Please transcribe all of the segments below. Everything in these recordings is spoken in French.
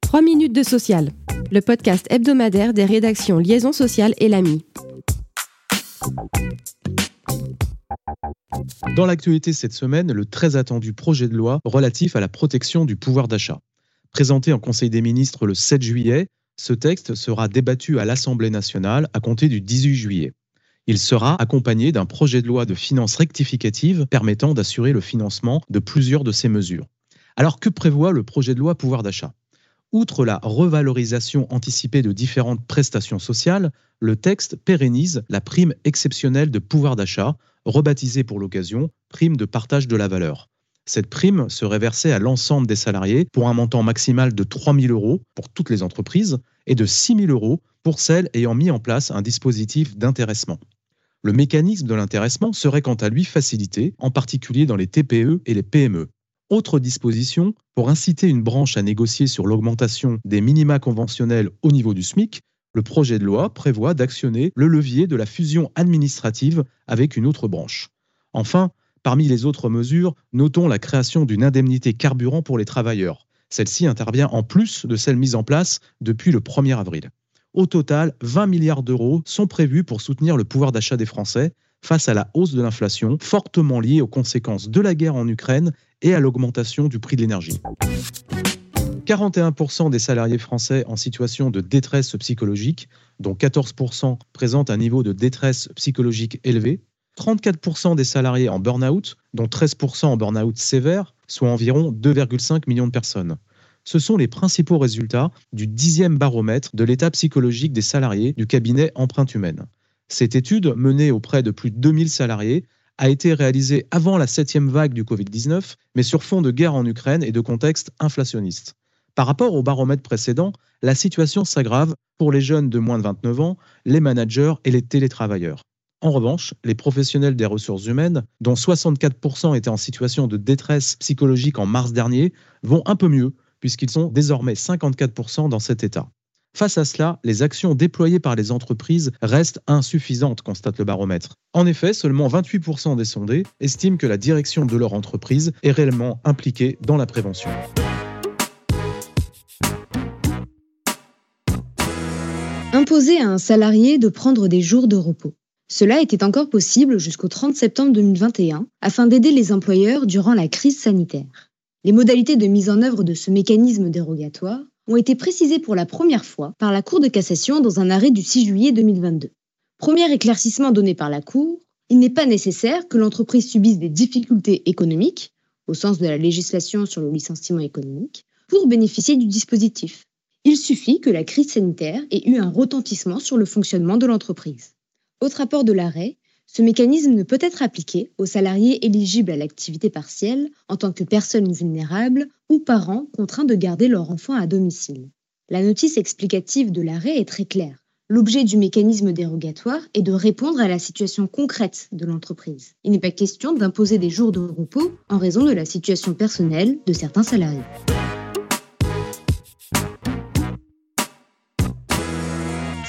3 minutes de social, le podcast hebdomadaire des rédactions Liaison sociale et l'AMI. Dans l'actualité cette semaine, le très attendu projet de loi relatif à la protection du pouvoir d'achat. Présenté en Conseil des ministres le 7 juillet, ce texte sera débattu à l'Assemblée nationale à compter du 18 juillet. Il sera accompagné d'un projet de loi de finances rectificative permettant d'assurer le financement de plusieurs de ces mesures. Alors que prévoit le projet de loi pouvoir d'achat? Outre la revalorisation anticipée de différentes prestations sociales, le texte pérennise la prime exceptionnelle de pouvoir d'achat, rebaptisée pour l'occasion prime de partage de la valeur. Cette prime serait versée à l'ensemble des salariés pour un montant maximal de 3 000 euros pour toutes les entreprises et de 6 000 euros pour celles ayant mis en place un dispositif d'intéressement. Le mécanisme de l'intéressement serait quant à lui facilité, en particulier dans les TPE et les PME. Autre disposition, pour inciter une branche à négocier sur l'augmentation des minima conventionnels au niveau du SMIC, le projet de loi prévoit d'actionner le levier de la fusion administrative avec une autre branche. Enfin, Parmi les autres mesures, notons la création d'une indemnité carburant pour les travailleurs. Celle-ci intervient en plus de celle mise en place depuis le 1er avril. Au total, 20 milliards d'euros sont prévus pour soutenir le pouvoir d'achat des Français face à la hausse de l'inflation, fortement liée aux conséquences de la guerre en Ukraine et à l'augmentation du prix de l'énergie. 41% des salariés français en situation de détresse psychologique, dont 14% présentent un niveau de détresse psychologique élevé, 34% des salariés en burn-out, dont 13% en burn-out sévère, soit environ 2,5 millions de personnes. Ce sont les principaux résultats du dixième baromètre de l'état psychologique des salariés du cabinet Empreinte Humaine. Cette étude, menée auprès de plus de 2000 salariés, a été réalisée avant la septième vague du Covid-19, mais sur fond de guerre en Ukraine et de contexte inflationniste. Par rapport au baromètre précédent, la situation s'aggrave pour les jeunes de moins de 29 ans, les managers et les télétravailleurs. En revanche, les professionnels des ressources humaines, dont 64% étaient en situation de détresse psychologique en mars dernier, vont un peu mieux, puisqu'ils sont désormais 54% dans cet état. Face à cela, les actions déployées par les entreprises restent insuffisantes, constate le baromètre. En effet, seulement 28% des sondés estiment que la direction de leur entreprise est réellement impliquée dans la prévention. Imposer à un salarié de prendre des jours de repos. Cela était encore possible jusqu'au 30 septembre 2021 afin d'aider les employeurs durant la crise sanitaire. Les modalités de mise en œuvre de ce mécanisme dérogatoire ont été précisées pour la première fois par la Cour de cassation dans un arrêt du 6 juillet 2022. Premier éclaircissement donné par la Cour, il n'est pas nécessaire que l'entreprise subisse des difficultés économiques, au sens de la législation sur le licenciement économique, pour bénéficier du dispositif. Il suffit que la crise sanitaire ait eu un retentissement sur le fonctionnement de l'entreprise. Autre apport de l'arrêt, ce mécanisme ne peut être appliqué aux salariés éligibles à l'activité partielle en tant que personnes vulnérables ou parents contraints de garder leur enfant à domicile. La notice explicative de l'arrêt est très claire. L'objet du mécanisme dérogatoire est de répondre à la situation concrète de l'entreprise. Il n'est pas question d'imposer des jours de repos en raison de la situation personnelle de certains salariés.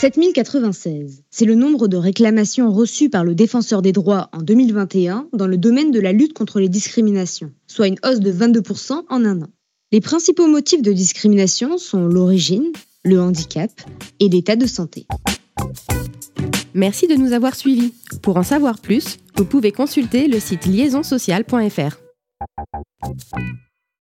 7096, c'est le nombre de réclamations reçues par le défenseur des droits en 2021 dans le domaine de la lutte contre les discriminations, soit une hausse de 22% en un an. Les principaux motifs de discrimination sont l'origine, le handicap et l'état de santé. Merci de nous avoir suivis. Pour en savoir plus, vous pouvez consulter le site liaisonsocial.fr.